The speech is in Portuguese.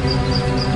Música